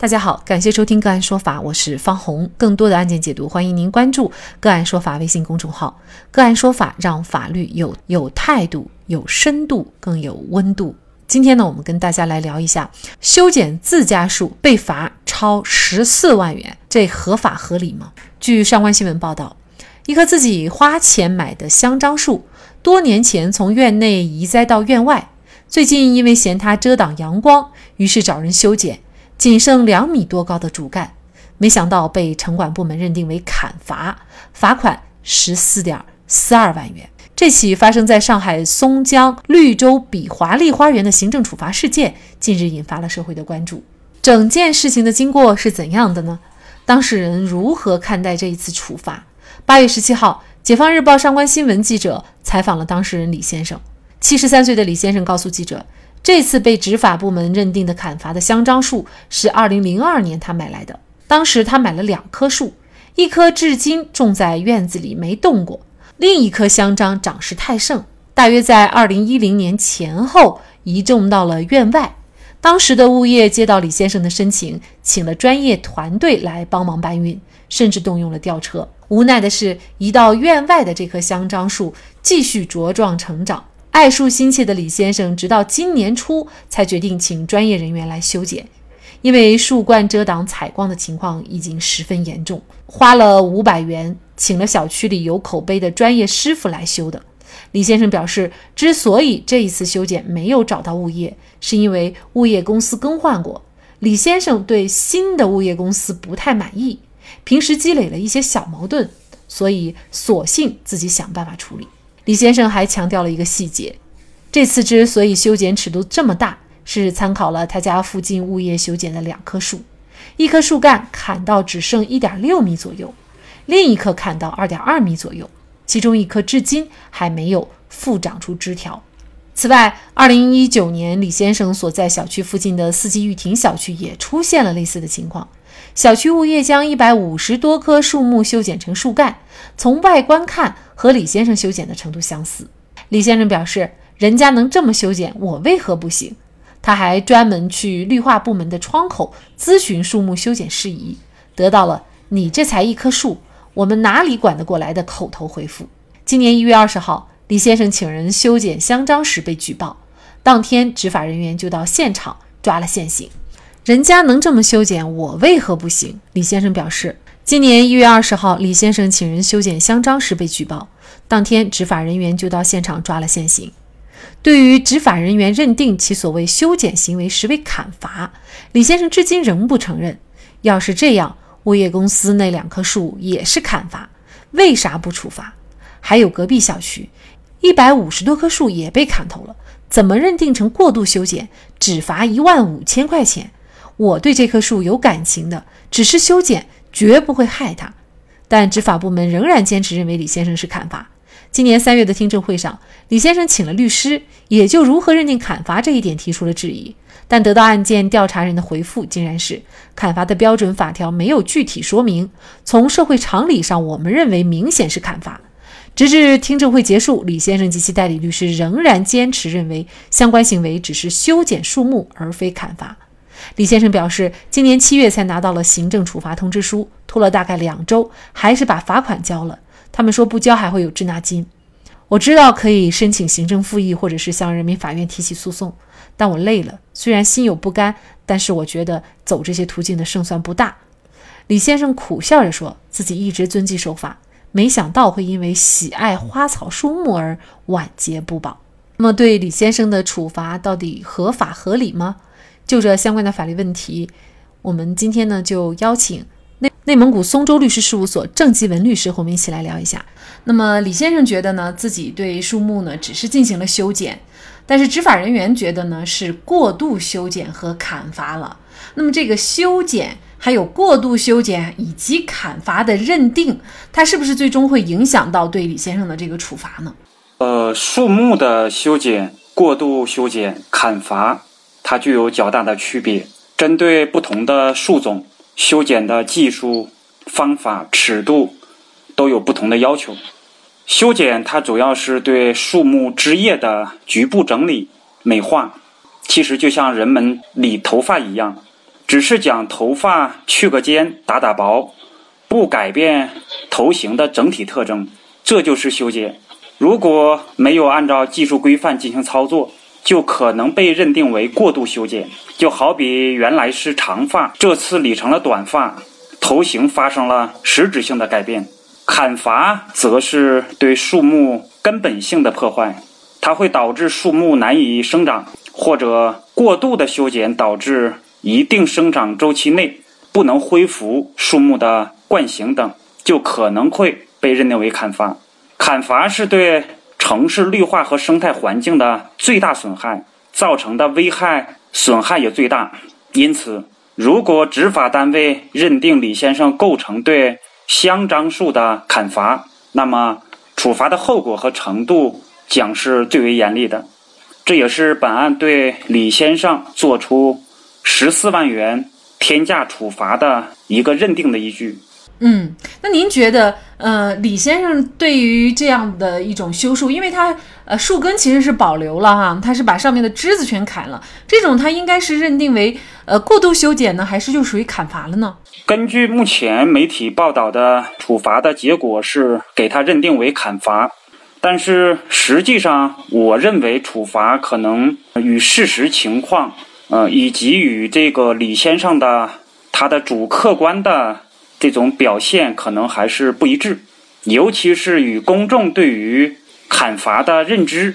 大家好，感谢收听个案说法，我是方红。更多的案件解读，欢迎您关注个案说法微信公众号。个案说法让法律有有态度、有深度、更有温度。今天呢，我们跟大家来聊一下修剪自家树被罚超十四万元，这合法合理吗？据上官新闻报道，一棵自己花钱买的香樟树，多年前从院内移栽到院外，最近因为嫌它遮挡阳光，于是找人修剪。仅剩两米多高的主干，没想到被城管部门认定为砍伐，罚款十四点四二万元。这起发生在上海松江绿洲比华丽花园的行政处罚事件，近日引发了社会的关注。整件事情的经过是怎样的呢？当事人如何看待这一次处罚？八月十七号，解放日报上官新闻记者采访了当事人李先生。七十三岁的李先生告诉记者。这次被执法部门认定的砍伐的香樟树是2002年他买来的，当时他买了两棵树，一棵至今种在院子里没动过，另一棵香樟长势太盛，大约在2010年前后移种到了院外。当时的物业接到李先生的申请，请了专业团队来帮忙搬运，甚至动用了吊车。无奈的是，移到院外的这棵香樟树继续茁壮成长。爱树心切的李先生，直到今年初才决定请专业人员来修剪，因为树冠遮挡采光的情况已经十分严重，花了五百元请了小区里有口碑的专业师傅来修的。李先生表示，之所以这一次修剪没有找到物业，是因为物业公司更换过，李先生对新的物业公司不太满意，平时积累了一些小矛盾，所以索性自己想办法处理。李先生还强调了一个细节：这次之所以修剪尺度这么大，是参考了他家附近物业修剪的两棵树，一棵树干砍到只剩一点六米左右，另一棵砍到二点二米左右，其中一棵至今还没有复长出枝条。此外，二零一九年李先生所在小区附近的四季玉亭小区也出现了类似的情况。小区物业将一百五十多棵树木修剪成树干，从外观看和李先生修剪的程度相似。李先生表示，人家能这么修剪，我为何不行？他还专门去绿化部门的窗口咨询树木修剪事宜，得到了“你这才一棵树，我们哪里管得过来”的口头回复。今年一月二十号，李先生请人修剪香樟时被举报，当天执法人员就到现场抓了现行。人家能这么修剪，我为何不行？李先生表示，今年一月二十号，李先生请人修剪香樟时被举报，当天执法人员就到现场抓了现行。对于执法人员认定其所谓修剪行为实为砍伐，李先生至今仍不承认。要是这样，物业公司那两棵树也是砍伐，为啥不处罚？还有隔壁小区，一百五十多棵树也被砍头了，怎么认定成过度修剪，只罚一万五千块钱？我对这棵树有感情的，只是修剪，绝不会害它。但执法部门仍然坚持认为李先生是砍伐。今年三月的听证会上，李先生请了律师，也就如何认定砍伐这一点提出了质疑。但得到案件调查人的回复，竟然是砍伐的标准法条没有具体说明。从社会常理上，我们认为明显是砍伐。直至听证会结束，李先生及其代理律师仍然坚持认为相关行为只是修剪树木，而非砍伐。李先生表示，今年七月才拿到了行政处罚通知书，拖了大概两周，还是把罚款交了。他们说不交还会有滞纳金。我知道可以申请行政复议，或者是向人民法院提起诉讼，但我累了。虽然心有不甘，但是我觉得走这些途径的胜算不大。李先生苦笑着说自己一直遵纪守法，没想到会因为喜爱花草树木而晚节不保。那么，对李先生的处罚到底合法合理吗？就这相关的法律问题，我们今天呢就邀请内内蒙古松州律师事务所郑继文律师和我们一起来聊一下。那么李先生觉得呢，自己对树木呢只是进行了修剪，但是执法人员觉得呢是过度修剪和砍伐了。那么这个修剪还有过度修剪以及砍伐的认定，它是不是最终会影响到对李先生的这个处罚呢？呃，树木的修剪、过度修剪、砍伐。它具有较大的区别，针对不同的树种，修剪的技术、方法、尺度都有不同的要求。修剪它主要是对树木枝叶的局部整理、美化，其实就像人们理头发一样，只是将头发去个尖、打打薄，不改变头型的整体特征，这就是修剪。如果没有按照技术规范进行操作，就可能被认定为过度修剪。就好比原来是长发，这次理成了短发，头型发生了实质性的改变。砍伐则是对树木根本性的破坏，它会导致树木难以生长，或者过度的修剪导致一定生长周期内不能恢复树木的惯形等，就可能会被认定为砍伐。砍伐是对城市绿化和生态环境的最大损害，造成的危害损害也最大。因此，如果执法单位认定李先生构成对香樟树的砍伐，那么处罚的后果和程度将是最为严厉的。这也是本案对李先生作出十四万元天价处罚的一个认定的依据。嗯，那您觉得，呃，李先生对于这样的一种修树，因为他呃树根其实是保留了哈，他是把上面的枝子全砍了，这种他应该是认定为呃过度修剪呢，还是就属于砍伐了呢？根据目前媒体报道的处罚的结果是给他认定为砍伐，但是实际上我认为处罚可能与事实情况，呃，以及与这个李先生的他的主客观的。这种表现可能还是不一致，尤其是与公众对于砍伐的认知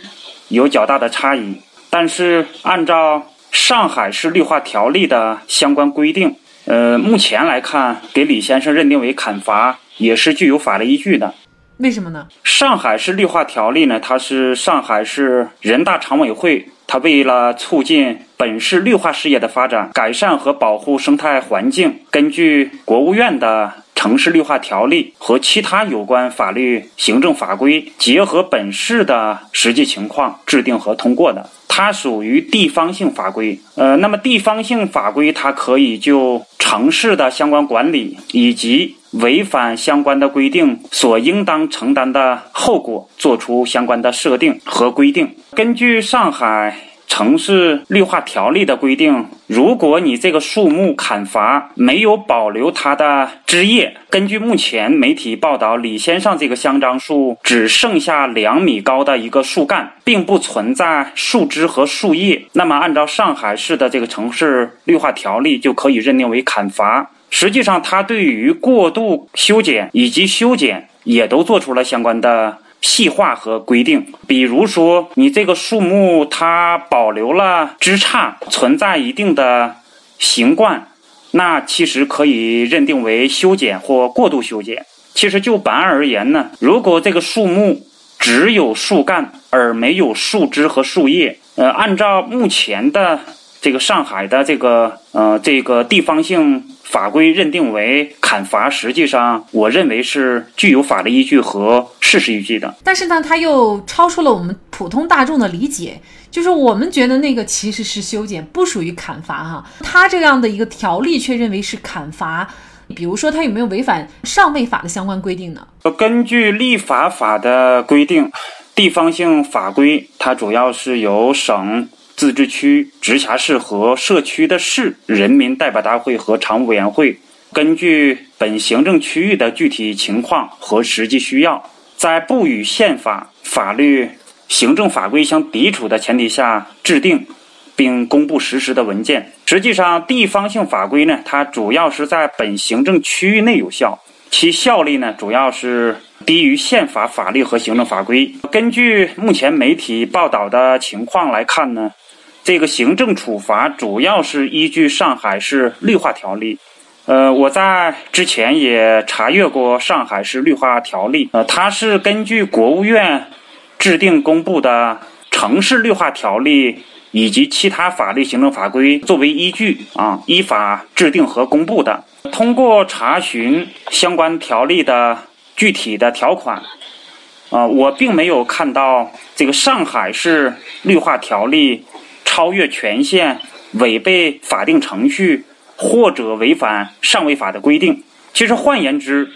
有较大的差异。但是，按照上海市绿化条例的相关规定，呃，目前来看，给李先生认定为砍伐也是具有法律依据的。为什么呢？上海市绿化条例呢？它是上海市人大常委会。它为了促进本市绿化事业的发展，改善和保护生态环境，根据国务院的城市绿化条例和其他有关法律行政法规，结合本市的实际情况制定和通过的。它属于地方性法规。呃，那么地方性法规它可以就城市的相关管理以及违反相关的规定所应当承担的后果，作出相关的设定和规定。根据上海城市绿化条例的规定，如果你这个树木砍伐没有保留它的枝叶，根据目前媒体报道，李先生这个香樟树只剩下两米高的一个树干，并不存在树枝和树叶，那么按照上海市的这个城市绿化条例，就可以认定为砍伐。实际上，它对于过度修剪以及修剪也都做出了相关的细化和规定。比如说，你这个树木它保留了枝杈，存在一定的形冠，那其实可以认定为修剪或过度修剪。其实就本案而言呢，如果这个树木只有树干而没有树枝和树叶，呃，按照目前的这个上海的这个呃这个地方性。法规认定为砍伐，实际上我认为是具有法律依据和事实依据的。但是呢，它又超出了我们普通大众的理解，就是我们觉得那个其实是修剪，不属于砍伐哈。它这样的一个条例却认为是砍伐，比如说它有没有违反上位法的相关规定呢？根据立法法的规定，地方性法规它主要是由省。自治区、直辖市和社区的市人民代表大会和常务委员会，根据本行政区域的具体情况和实际需要，在不与宪法、法律、行政法规相抵触的前提下制定并公布实施的文件。实际上，地方性法规呢，它主要是在本行政区域内有效，其效力呢，主要是低于宪法、法律和行政法规。根据目前媒体报道的情况来看呢。这个行政处罚主要是依据上海市绿化条例。呃，我在之前也查阅过上海市绿化条例。呃，它是根据国务院制定公布的城市绿化条例以及其他法律行政法规作为依据啊，依法制定和公布的。通过查询相关条例的具体的条款，啊，我并没有看到这个上海市绿化条例。超越权限、违背法定程序或者违反上位法的规定。其实换言之，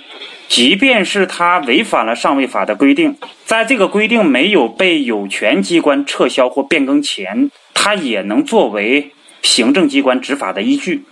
即便是他违反了上位法的规定，在这个规定没有被有权机关撤销或变更前，他也能作为行政机关执法的依据。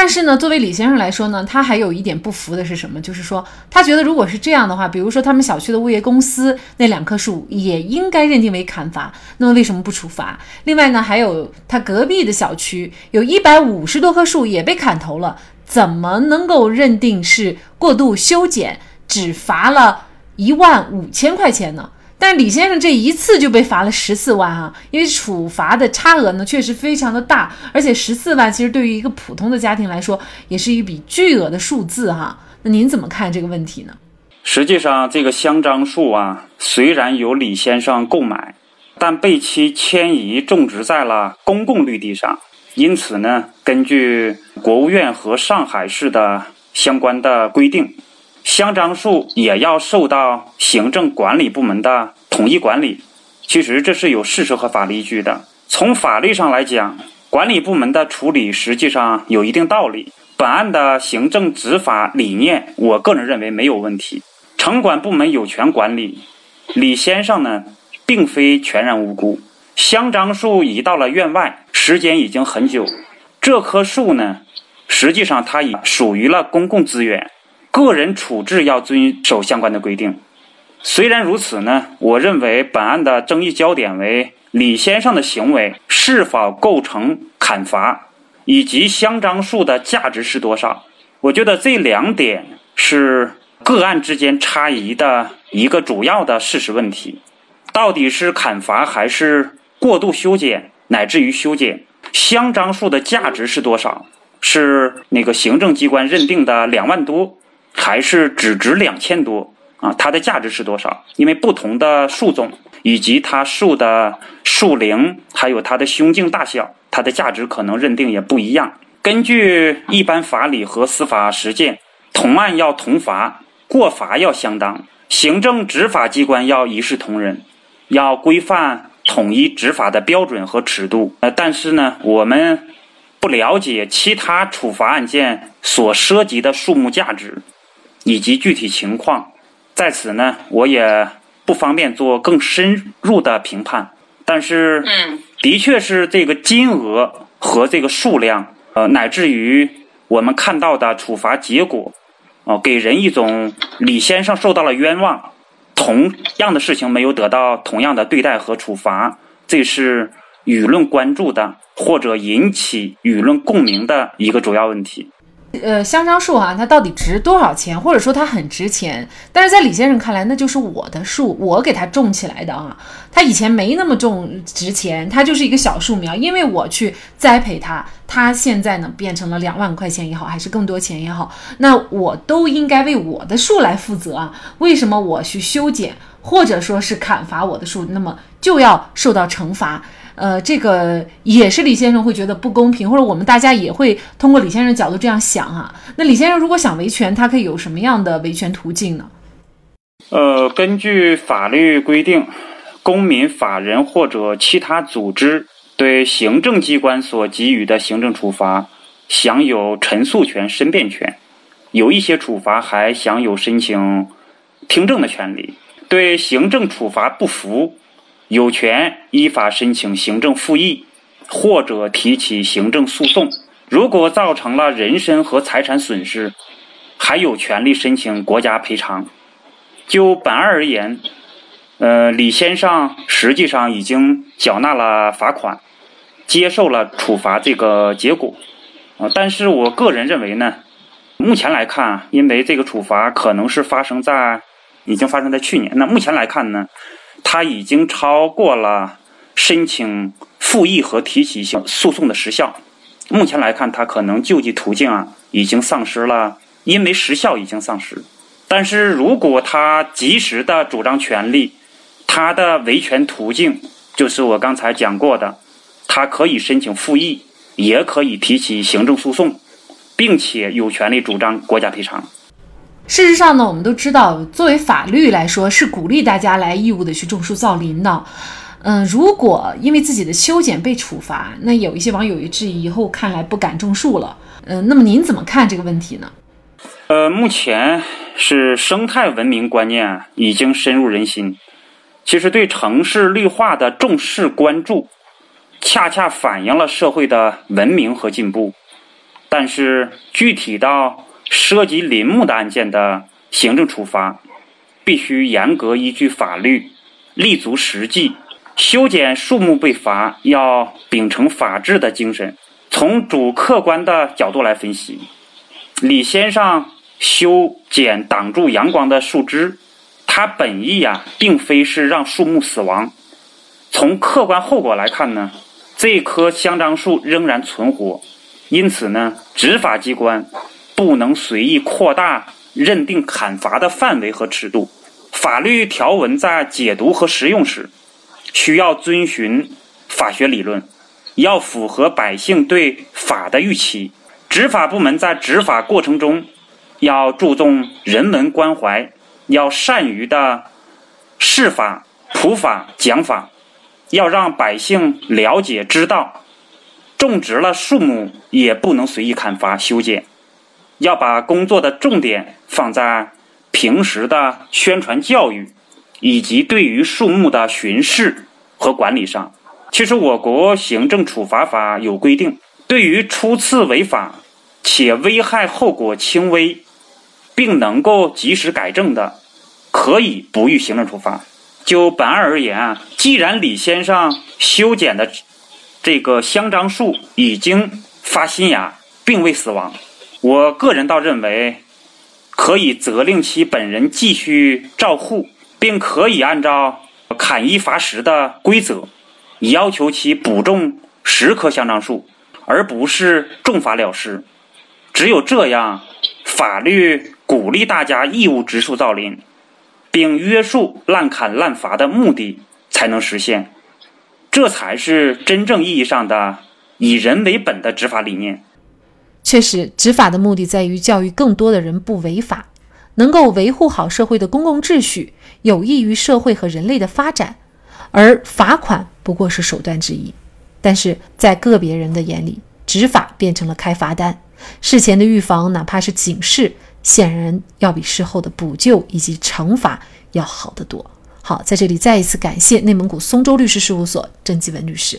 但是呢，作为李先生来说呢，他还有一点不服的是什么？就是说，他觉得如果是这样的话，比如说他们小区的物业公司那两棵树也应该认定为砍伐，那么为什么不处罚？另外呢，还有他隔壁的小区有一百五十多棵树也被砍头了，怎么能够认定是过度修剪，只罚了一万五千块钱呢？但李先生这一次就被罚了十四万啊，因为处罚的差额呢确实非常的大，而且十四万其实对于一个普通的家庭来说也是一笔巨额的数字哈。那您怎么看这个问题呢？实际上，这个香樟树啊，虽然由李先生购买，但被其迁移种植在了公共绿地上，因此呢，根据国务院和上海市的相关的规定。香樟树也要受到行政管理部门的统一管理，其实这是有事实和法律依据的。从法律上来讲，管理部门的处理实际上有一定道理。本案的行政执法理念，我个人认为没有问题。城管部门有权管理，李先生呢，并非全然无辜。香樟树移到了院外，时间已经很久。这棵树呢，实际上它已属于了公共资源。个人处置要遵守相关的规定。虽然如此呢，我认为本案的争议焦点为李先生的行为是否构成砍伐，以及香樟树的价值是多少。我觉得这两点是个案之间差异的一个主要的事实问题。到底是砍伐还是过度修剪，乃至于修剪？香樟树的价值是多少？是那个行政机关认定的两万多？还是只值两千多啊？它的价值是多少？因为不同的树种以及它树的树龄，还有它的胸径大小，它的价值可能认定也不一样。根据一般法理和司法实践，同案要同罚，过罚要相当，行政执法机关要一视同仁，要规范统一执法的标准和尺度。呃，但是呢，我们不了解其他处罚案件所涉及的树木价值。以及具体情况，在此呢，我也不方便做更深入的评判。但是，嗯，的确是这个金额和这个数量，呃，乃至于我们看到的处罚结果，哦，给人一种李先生受到了冤枉，同样的事情没有得到同样的对待和处罚，这是舆论关注的或者引起舆论共鸣的一个主要问题。呃，香樟树啊，它到底值多少钱？或者说它很值钱？但是在李先生看来，那就是我的树，我给它种起来的啊。它以前没那么重值钱，它就是一个小树苗，因为我去栽培它，它现在呢变成了两万块钱也好，还是更多钱也好，那我都应该为我的树来负责啊。为什么我去修剪或者说是砍伐我的树，那么就要受到惩罚？呃，这个也是李先生会觉得不公平，或者我们大家也会通过李先生角度这样想啊。那李先生如果想维权，他可以有什么样的维权途径呢？呃，根据法律规定，公民、法人或者其他组织对行政机关所给予的行政处罚，享有陈诉权、申辩权，有一些处罚还享有申请听证的权利。对行政处罚不服。有权依法申请行政复议，或者提起行政诉讼。如果造成了人身和财产损失，还有权利申请国家赔偿。就本案而言，呃，李先生实际上已经缴纳了罚款，接受了处罚这个结果。啊，但是我个人认为呢，目前来看，因为这个处罚可能是发生在已经发生在去年，那目前来看呢？他已经超过了申请复议和提起诉讼的时效。目前来看，他可能救济途径啊已经丧失了，因为时效已经丧失。但是如果他及时的主张权利，他的维权途径就是我刚才讲过的，他可以申请复议，也可以提起行政诉讼，并且有权利主张国家赔偿。事实上呢，我们都知道，作为法律来说，是鼓励大家来义务的去种树造林的。嗯，如果因为自己的修剪被处罚，那有一些网友也质疑，以后看来不敢种树了。嗯，那么您怎么看这个问题呢？呃，目前是生态文明观念已经深入人心，其实对城市绿化的重视关注，恰恰反映了社会的文明和进步。但是具体到涉及林木的案件的行政处罚，必须严格依据法律，立足实际。修剪树木被罚，要秉承法治的精神，从主客观的角度来分析。李先生修剪挡住阳光的树枝，他本意呀，并非是让树木死亡。从客观后果来看呢，这棵香樟树仍然存活，因此呢，执法机关不能随意扩大认定砍伐的范围和尺度。法律条文在解读和实用时，需要遵循法学理论，要符合百姓对法的预期。执法部门在执法过程中，要注重人文关怀，要善于的释法、普法、讲法。要让百姓了解知道，种植了树木也不能随意砍伐修剪，要把工作的重点放在平时的宣传教育，以及对于树木的巡视和管理上。其实，我国行政处罚法有规定，对于初次违法且危害后果轻微，并能够及时改正的，可以不予行政处罚。就本案而言啊，既然李先生修剪的这个香樟树已经发新芽，并未死亡，我个人倒认为可以责令其本人继续照护，并可以按照砍一罚十的规则，要求其补种十棵香樟树，而不是重罚了事。只有这样，法律鼓励大家义务植树造林。并约束滥砍滥伐的目的才能实现，这才是真正意义上的以人为本的执法理念。确实，执法的目的在于教育更多的人不违法，能够维护好社会的公共秩序，有益于社会和人类的发展。而罚款不过是手段之一，但是在个别人的眼里，执法变成了开罚单。事前的预防，哪怕是警示。显然要比事后的补救以及惩罚要好得多。好，在这里再一次感谢内蒙古松州律师事务所郑继文律师。